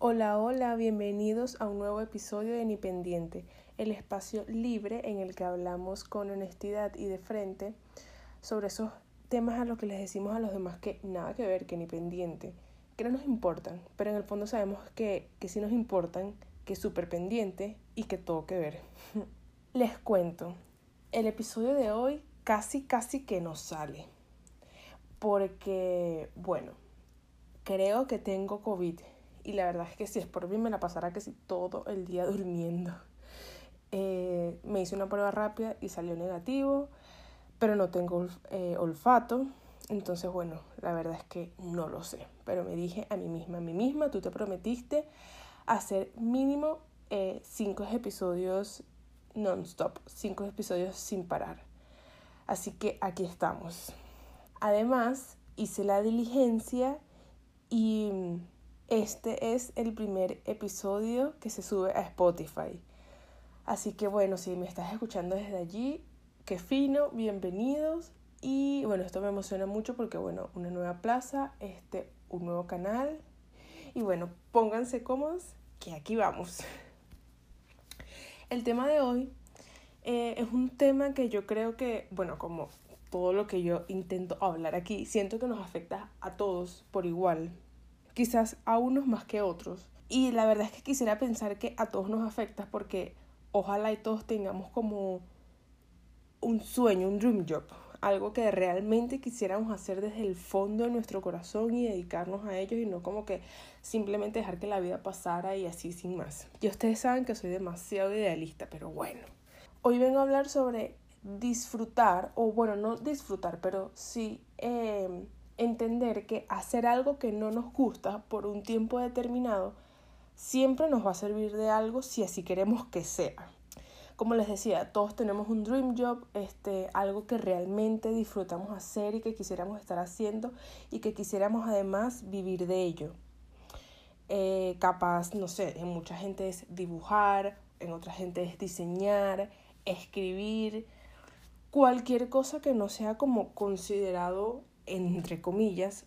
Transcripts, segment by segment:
Hola, hola, bienvenidos a un nuevo episodio de Ni Pendiente, el espacio libre en el que hablamos con honestidad y de frente sobre esos temas a los que les decimos a los demás que nada que ver, que ni pendiente, que no nos importan, pero en el fondo sabemos que, que sí nos importan, que súper pendiente y que todo que ver. les cuento, el episodio de hoy casi, casi que nos sale, porque, bueno, creo que tengo COVID y la verdad es que si es por mí me la pasará que si todo el día durmiendo. Eh, me hice una prueba rápida y salió negativo, pero no tengo eh, olfato. Entonces, bueno, la verdad es que no lo sé. Pero me dije a mí misma, a mí misma, tú te prometiste hacer mínimo eh, cinco episodios non-stop, cinco episodios sin parar. Así que aquí estamos. Además, hice la diligencia y este es el primer episodio que se sube a Spotify. Así que bueno, si me estás escuchando desde allí, qué fino, bienvenidos. Y bueno, esto me emociona mucho porque bueno, una nueva plaza, este, un nuevo canal. Y bueno, pónganse cómodos que aquí vamos. El tema de hoy eh, es un tema que yo creo que, bueno, como todo lo que yo intento hablar aquí, siento que nos afecta a todos por igual, quizás a unos más que otros. Y la verdad es que quisiera pensar que a todos nos afecta porque ojalá y todos tengamos como un sueño, un dream job, algo que realmente quisiéramos hacer desde el fondo de nuestro corazón y dedicarnos a ellos y no como que simplemente dejar que la vida pasara y así sin más. Y ustedes saben que soy demasiado idealista, pero bueno. Hoy vengo a hablar sobre disfrutar, o bueno, no disfrutar, pero sí eh, entender que hacer algo que no nos gusta por un tiempo determinado siempre nos va a servir de algo si así queremos que sea. Como les decía, todos tenemos un dream job, este, algo que realmente disfrutamos hacer y que quisiéramos estar haciendo y que quisiéramos además vivir de ello. Eh, capaz, no sé, en mucha gente es dibujar, en otra gente es diseñar, escribir, cualquier cosa que no sea como considerado entre comillas,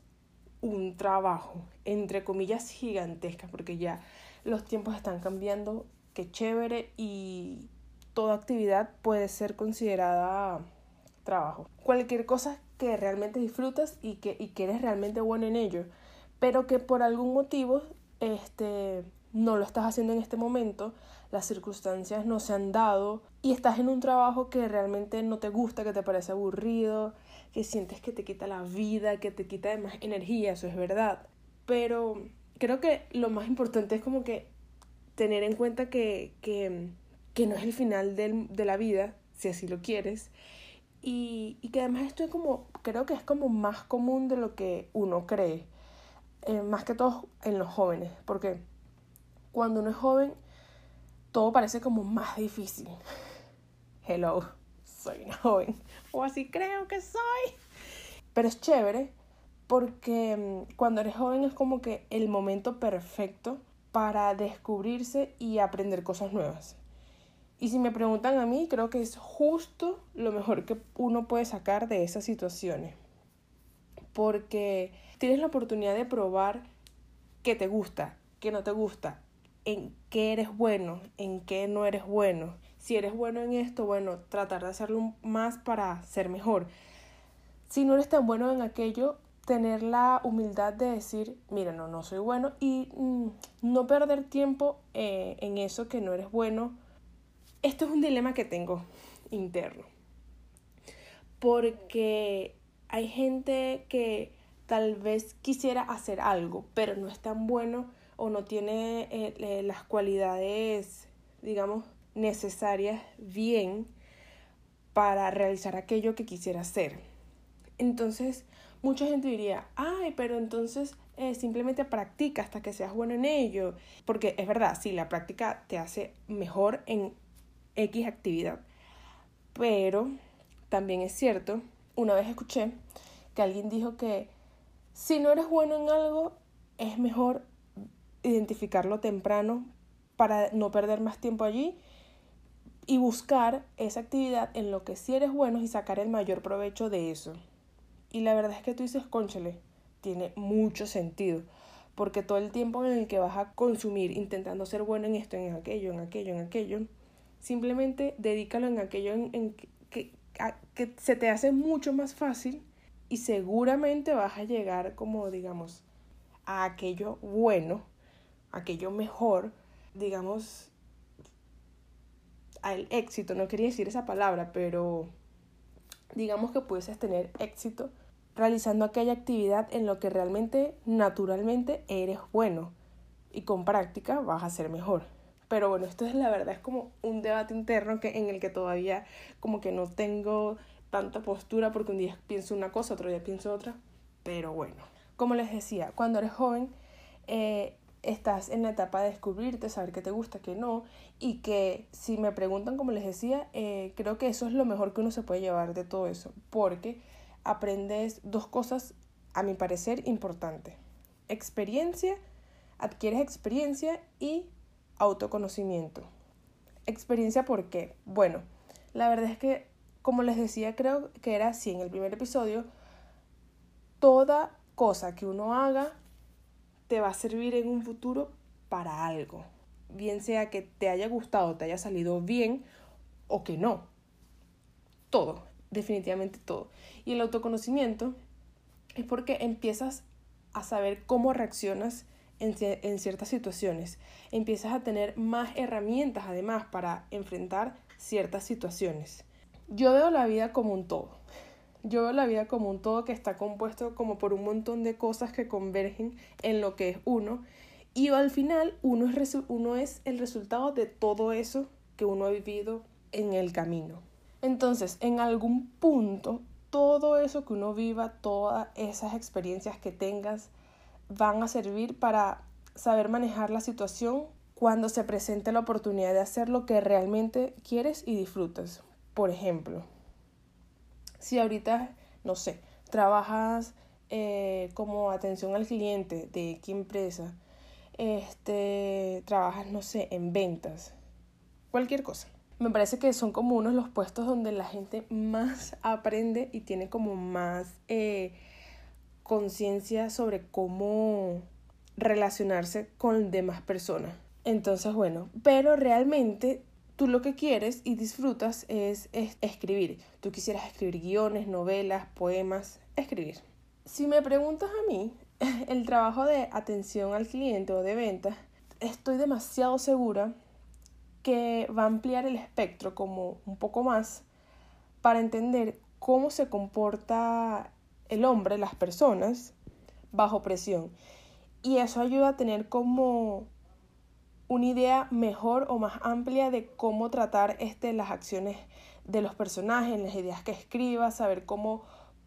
un trabajo, entre comillas, gigantesca, porque ya los tiempos están cambiando, que chévere y toda actividad puede ser considerada trabajo. Cualquier cosa que realmente disfrutas y que, y que eres realmente bueno en ello, pero que por algún motivo este, no lo estás haciendo en este momento, las circunstancias no se han dado y estás en un trabajo que realmente no te gusta, que te parece aburrido, que sientes que te quita la vida, que te quita más energía, eso es verdad. Pero creo que lo más importante es como que tener en cuenta que, que, que no es el final de la vida, si así lo quieres, y, y, que además esto es como, creo que es como más común de lo que uno cree, eh, más que todo en los jóvenes, porque cuando uno es joven, todo parece como más difícil. Hello, soy una joven, o así creo que soy. Pero es chévere porque mm, cuando eres joven es como que el momento perfecto para descubrirse y aprender cosas nuevas. Y si me preguntan a mí, creo que es justo lo mejor que uno puede sacar de esas situaciones. Porque tienes la oportunidad de probar qué te gusta, qué no te gusta, en qué eres bueno, en qué no eres bueno. Si eres bueno en esto, bueno, tratar de hacerlo más para ser mejor. Si no eres tan bueno en aquello, tener la humildad de decir, mira, no, no soy bueno y mm, no perder tiempo eh, en eso que no eres bueno. Esto es un dilema que tengo interno. Porque hay gente que tal vez quisiera hacer algo, pero no es tan bueno o no tiene eh, las cualidades, digamos, necesarias bien para realizar aquello que quisiera hacer. Entonces, mucha gente diría, ay, pero entonces eh, simplemente practica hasta que seas bueno en ello. Porque es verdad, sí, la práctica te hace mejor en X actividad. Pero también es cierto, una vez escuché que alguien dijo que si no eres bueno en algo, es mejor identificarlo temprano para no perder más tiempo allí y buscar esa actividad en lo que sí eres bueno y sacar el mayor provecho de eso. Y la verdad es que tú dices, conchale, tiene mucho sentido, porque todo el tiempo en el que vas a consumir intentando ser bueno en esto, en aquello, en aquello, en aquello, simplemente dedícalo en aquello en, que, que se te hace mucho más fácil y seguramente vas a llegar como digamos a aquello bueno, aquello mejor, digamos al éxito, no quería decir esa palabra, pero digamos que puedes tener éxito realizando aquella actividad en lo que realmente naturalmente eres bueno y con práctica vas a ser mejor. Pero bueno, esto es la verdad, es como un debate interno que, en el que todavía como que no tengo tanta postura porque un día pienso una cosa, otro día pienso otra. Pero bueno, como les decía, cuando eres joven eh, estás en la etapa de descubrirte, saber qué te gusta, qué no, y que si me preguntan, como les decía, eh, creo que eso es lo mejor que uno se puede llevar de todo eso, porque aprendes dos cosas, a mi parecer, importantes. Experiencia, adquieres experiencia y autoconocimiento. Experiencia, ¿por qué? Bueno, la verdad es que, como les decía, creo que era así en el primer episodio, toda cosa que uno haga te va a servir en un futuro para algo. Bien sea que te haya gustado, te haya salido bien o que no. Todo, definitivamente todo. Y el autoconocimiento es porque empiezas a saber cómo reaccionas en, en, ciertas situaciones. Empiezas a tener más herramientas además para enfrentar ciertas situaciones. Yo veo la vida como un todo. Yo veo la vida como un todo que está compuesto como por un montón de cosas que convergen en lo que es uno. Y al final uno es, uno es el resultado de todo eso que uno ha vivido en el camino. Entonces, en algún punto, todo eso que uno viva, todas esas experiencias que tengas, van a servir para saber manejar la situación cuando se presente la oportunidad de hacer lo que realmente quieres y disfrutas. Por ejemplo, si ahorita, no sé, trabajas eh, como atención al cliente de qué empresa, este, trabajas, no sé, en ventas, cualquier cosa. Me parece que son como unos los puestos donde la gente más aprende y tiene como más eh, conciencia sobre cómo relacionarse con demás personas. Entonces, bueno, pero realmente tú lo que quieres y disfrutas es, escribir. Tú quisieras escribir guiones, novelas, poemas, escribir. Si me preguntas a mí, el trabajo de atención al cliente o de ventas, estoy demasiado segura que va a ampliar el espectro como un poco más para entender cómo se comporta el hombre, las personas, bajo presión. Y eso ayuda a tener como una idea mejor o más amplia de cómo tratar este, las acciones de los personajes, las ideas que escriba, saber cómo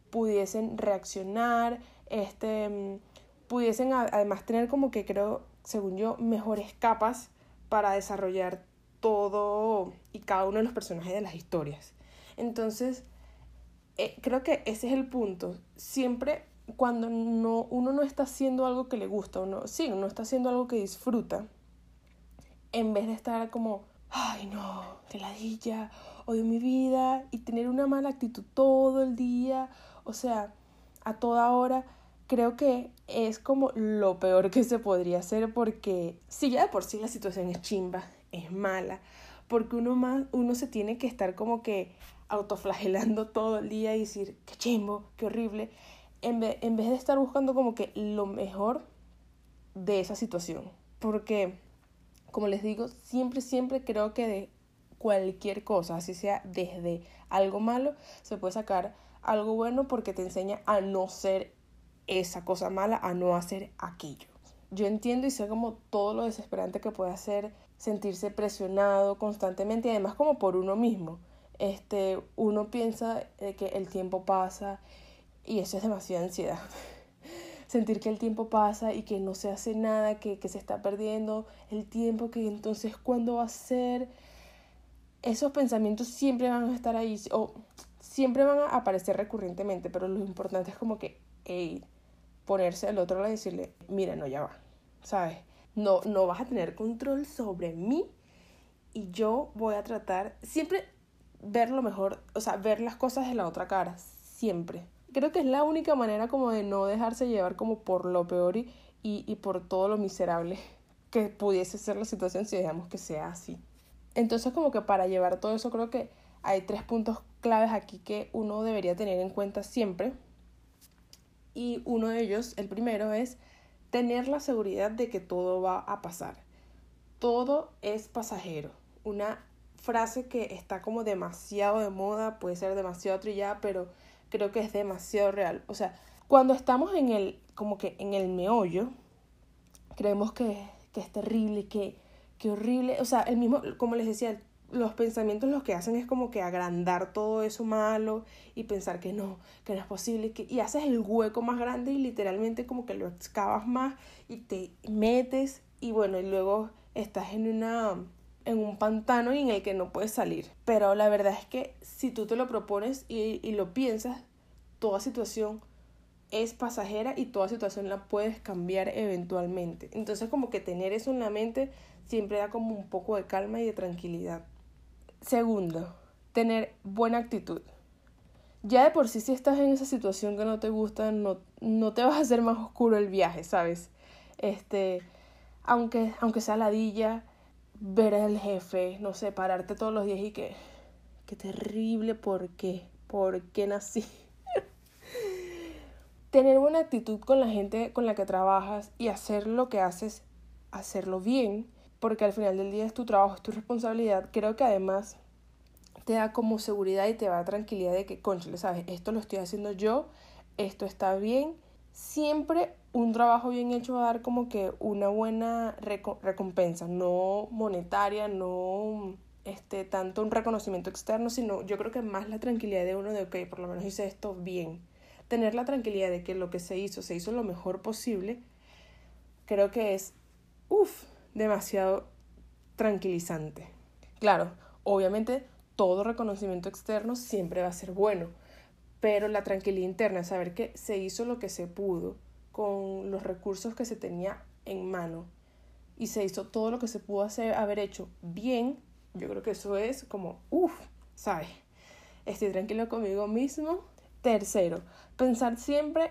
pudiesen reaccionar, este, mm, pudiesen además tener como que creo, según yo, mejores capas para desarrollar todo y cada uno de los personajes de las historias. Entonces, eh, creo que ese es el punto. Siempre cuando no, uno no está haciendo algo que le gusta, uno, sí, uno está haciendo algo que disfruta, en vez de estar como, ay no, de ladilla, odio mi vida y tener una mala actitud todo el día, o sea, a toda hora, creo que es como lo peor que se podría hacer porque si ya de por sí la situación es chimba, es mala, porque uno más, uno se tiene que estar como que autoflagelando todo el día y decir, qué chimbo, qué horrible, en vez, en vez de estar buscando como que lo mejor de esa situación. Porque como les digo, siempre, siempre creo que de cualquier cosa, así sea desde algo malo, se puede sacar algo bueno porque te enseña a no ser esa cosa mala, a no hacer aquello. Yo entiendo y sé como todo lo desesperante que puede hacer sentirse presionado constantemente y además como por uno mismo. Este, uno piensa que el tiempo pasa y eso es demasiada ansiedad. sentir que el tiempo pasa y que no se hace nada, que, se está perdiendo el tiempo, que entonces cuándo va a ser. Esos pensamientos siempre van a estar ahí o siempre van a aparecer recurrentemente, pero lo importante es como que ponerse al otro lado y decirle, mira, no, ya va, ¿sabes? No, no vas a tener control sobre mí y yo voy a tratar siempre ver lo mejor, o sea, ver las cosas de la otra cara, siempre creo que es la única manera como de no dejarse llevar como por lo peor y, y, por todo lo miserable que pudiese ser la situación si dejamos que sea así. Entonces como que para llevar todo eso creo que hay tres puntos claves aquí que uno debería tener en cuenta siempre. Y uno de ellos, el primero, es tener la seguridad de que todo va a pasar. Todo es pasajero. Una frase que está como demasiado de moda, puede ser demasiado trillada, pero creo que es demasiado real. O sea, cuando estamos en el, como que en el meollo, creemos que, que es terrible, que, que horrible. O sea, el mismo, como les decía, los pensamientos lo que hacen es como que agrandar todo eso malo y pensar que no, que no es posible, y haces el hueco más grande y literalmente como que lo excavas más y te metes y bueno, y luego estás en una en un pantano y en el que no puedes salir. Pero la verdad es que si tú te lo propones y, y lo piensas, toda situación es pasajera y toda situación la puedes cambiar eventualmente. Entonces como que tener eso en la mente siempre da como un poco de calma y de tranquilidad. Segundo, tener buena actitud. Ya de por sí si estás en esa situación que no te gusta, no, no te vas a hacer más oscuro el viaje, ¿sabes? Este, aunque, aunque sea ladilla, ver al jefe, no sé, pararte todos los días y que, qué terrible, ¿por qué? ¿Por qué nací? Tener buena actitud con la gente con la que trabajas y hacer lo que haces, hacerlo bien, porque al final del día es tu trabajo, es tu responsabilidad. Creo que además te da como seguridad y te da tranquilidad de que, conchale, sabes, esto lo estoy haciendo yo, esto está bien. Siempre un trabajo bien hecho va a dar como que una buena recompensa, no monetaria, no este, tanto un reconocimiento externo, sino yo creo que más la tranquilidad de uno de, ok, por lo menos hice esto bien. Tener la tranquilidad de que lo que se hizo, se hizo lo mejor posible, creo que es, uff, demasiado tranquilizante. Claro, obviamente todo reconocimiento externo siempre va a ser bueno, pero la tranquilidad interna, saber que se hizo lo que se pudo, con los recursos que se tenía en mano y se hizo todo lo que se pudo hacer, haber hecho bien, yo creo que eso es como, uff, ¿sabes? Estoy tranquilo conmigo mismo. Tercero, pensar siempre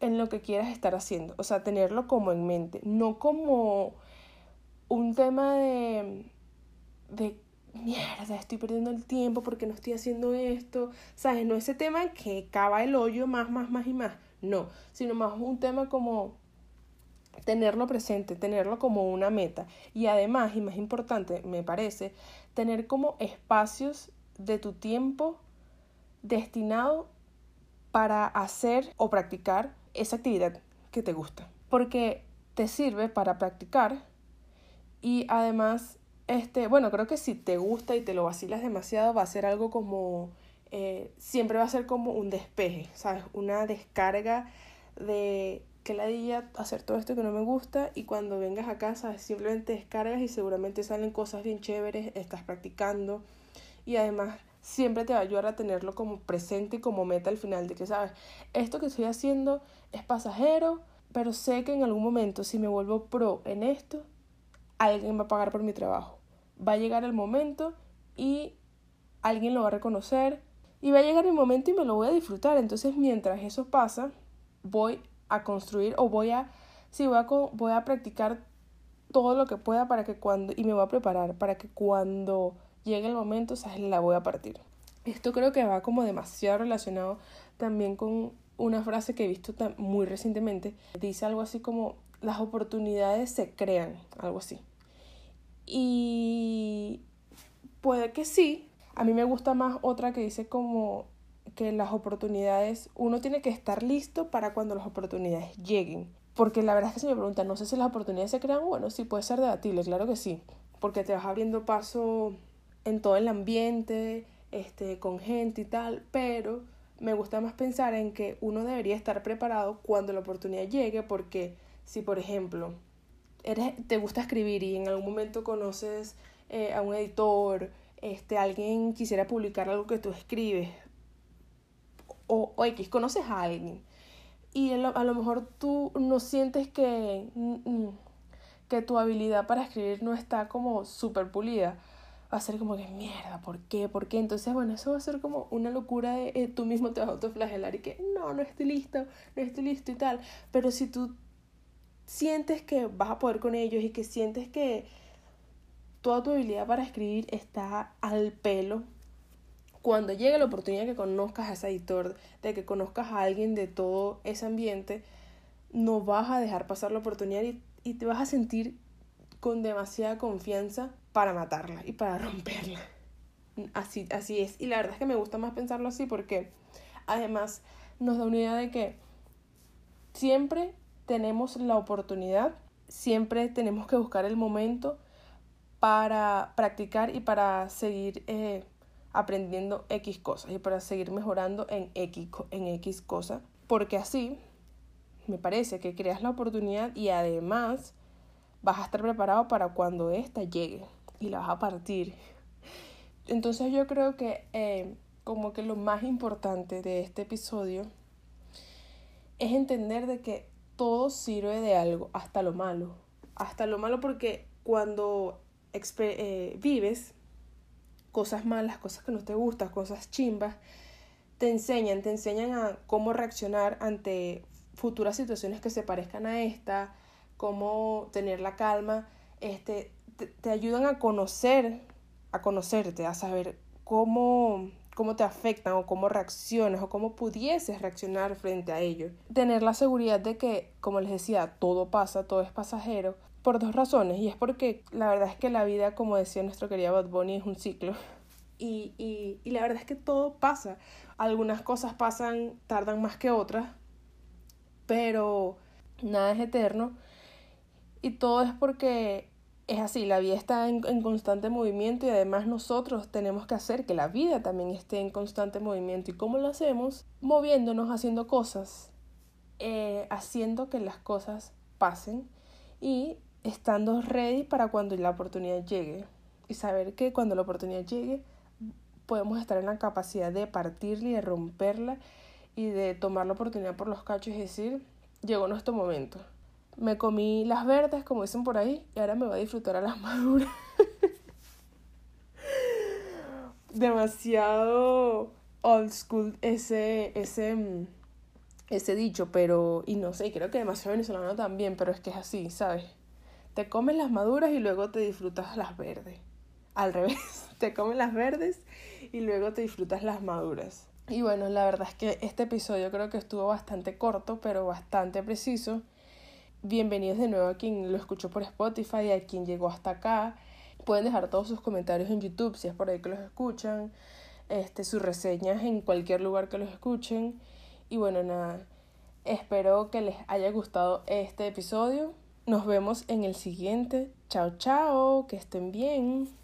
en lo que quieras estar haciendo, o sea, tenerlo como en mente, no como un tema de, de mierda, estoy perdiendo el tiempo porque no estoy haciendo esto, ¿sabes? No ese tema que cava el hoyo más, más, más y más, no, sino más un tema como tenerlo presente, tenerlo como una meta y además, y más importante, me parece, tener como espacios de tu tiempo destinado para hacer o practicar esa actividad que te gusta, porque te sirve para practicar y además, este, bueno, creo que si te gusta y te lo vacilas demasiado va a ser algo como eh, siempre va a ser como un despeje, ¿sabes? Una descarga de que la día hacer todo esto que no me gusta y cuando vengas a casa simplemente descargas y seguramente salen cosas bien chéveres, estás practicando y además siempre te va a ayudar a tenerlo como presente y como meta al final de que sabes, esto que estoy haciendo es pasajero, pero sé que en algún momento si me vuelvo pro en esto, alguien va a pagar por mi trabajo. Va a llegar el momento y alguien lo va a reconocer, y va a llegar mi momento y me lo voy a disfrutar. Entonces, mientras eso pasa, voy a construir o voy a, sí, voy a, voy a practicar todo lo que pueda para que cuando, y me voy a preparar para que cuando llegue el momento, ¿sabes? La voy a partir. Esto creo que va como demasiado relacionado también con una frase que he visto muy recientemente. Dice algo así como, las oportunidades se crean, algo así. Y puede que sí, a mí me gusta más otra que dice como que las oportunidades, uno tiene que estar listo para cuando las oportunidades lleguen. Porque la verdad es que si me preguntan, no sé si las oportunidades se crean, bueno, sí puede ser debatible, claro que sí. Porque te vas abriendo paso en todo el ambiente, este, con gente y tal, pero me gusta más pensar en que uno debería estar preparado cuando la oportunidad llegue, porque si por ejemplo eres, te gusta escribir y en algún momento conoces eh, a un editor, este, alguien quisiera publicar algo que tú escribes, o, o X, conoces a alguien, y a lo mejor tú no sientes que, mm, mm, que tu habilidad para escribir no está como súper pulida, va a ser como que mierda, ¿por qué? ¿Por qué? Entonces, bueno, eso va a ser como una locura de eh, tú mismo te vas a autoflagelar y que no, no estoy listo, no estoy listo y tal. Pero si tú sientes que vas a poder con ellos y que sientes que toda tu habilidad para escribir está al pelo, cuando llegue la oportunidad que conozcas a ese editor, de que conozcas a alguien de todo ese ambiente, no vas a dejar pasar la oportunidad y, y te vas a sentir con demasiada confianza para matarla y para romperla. Así, así es. Y la verdad es que me gusta más pensarlo así porque además nos da una idea de que siempre tenemos la oportunidad, siempre tenemos que buscar el momento para practicar y para seguir eh, aprendiendo X cosas y para seguir mejorando en X, en X cosas. Porque así me parece que creas la oportunidad y además vas a estar preparado para cuando ésta llegue y la vas a partir. Entonces yo creo que eh, como que lo más importante de este episodio es entender de que todo sirve de algo, hasta lo malo. Hasta lo malo porque cuando eh, vives cosas malas, cosas que no te gustan, cosas chimbas, te enseñan, te enseñan a cómo reaccionar ante futuras situaciones que se parezcan a esta, cómo tener la calma, este, te, te ayudan a conocer, a conocerte, a saber cómo cómo te afectan o cómo reaccionas o cómo pudieses reaccionar frente a ello. Tener la seguridad de que, como les decía, todo pasa, todo es pasajero, por dos razones. Y es porque la verdad es que la vida, como decía nuestro querido Bad Bunny, es un ciclo. Y, y, y la verdad es que todo pasa. Algunas cosas pasan, tardan más que otras, pero nada es eterno. Y todo es porque es así, la vida está en, constante movimiento y además nosotros tenemos que hacer que la vida también esté en constante movimiento. ¿Y cómo lo hacemos? Moviéndonos, haciendo cosas, eh, haciendo que las cosas pasen y estando ready para cuando la oportunidad llegue. Y saber que cuando la oportunidad llegue podemos estar en la capacidad de partirla y de romperla y de tomar la oportunidad por los cachos y decir, llegó nuestro momento me comí las verdes, como dicen por ahí, y ahora me voy a disfrutar a las maduras. Demasiado old school ese, ese, ese dicho, pero, y no sé, creo que demasiado venezolano también, pero es que es así, ¿sabes? Te comes las maduras y luego te disfrutas las verdes. Al revés, te comes las verdes y luego te disfrutas las maduras. Y bueno, la verdad es que este episodio creo que estuvo bastante corto, pero bastante preciso. Bienvenidos de nuevo a quien lo escuchó por Spotify, a quien llegó hasta acá. Pueden dejar todos sus comentarios en YouTube si es por ahí que los escuchan, este, sus reseñas en cualquier lugar que los escuchen. Y bueno, nada, espero que les haya gustado este episodio. Nos vemos en el siguiente. Chao, chao, que estén bien.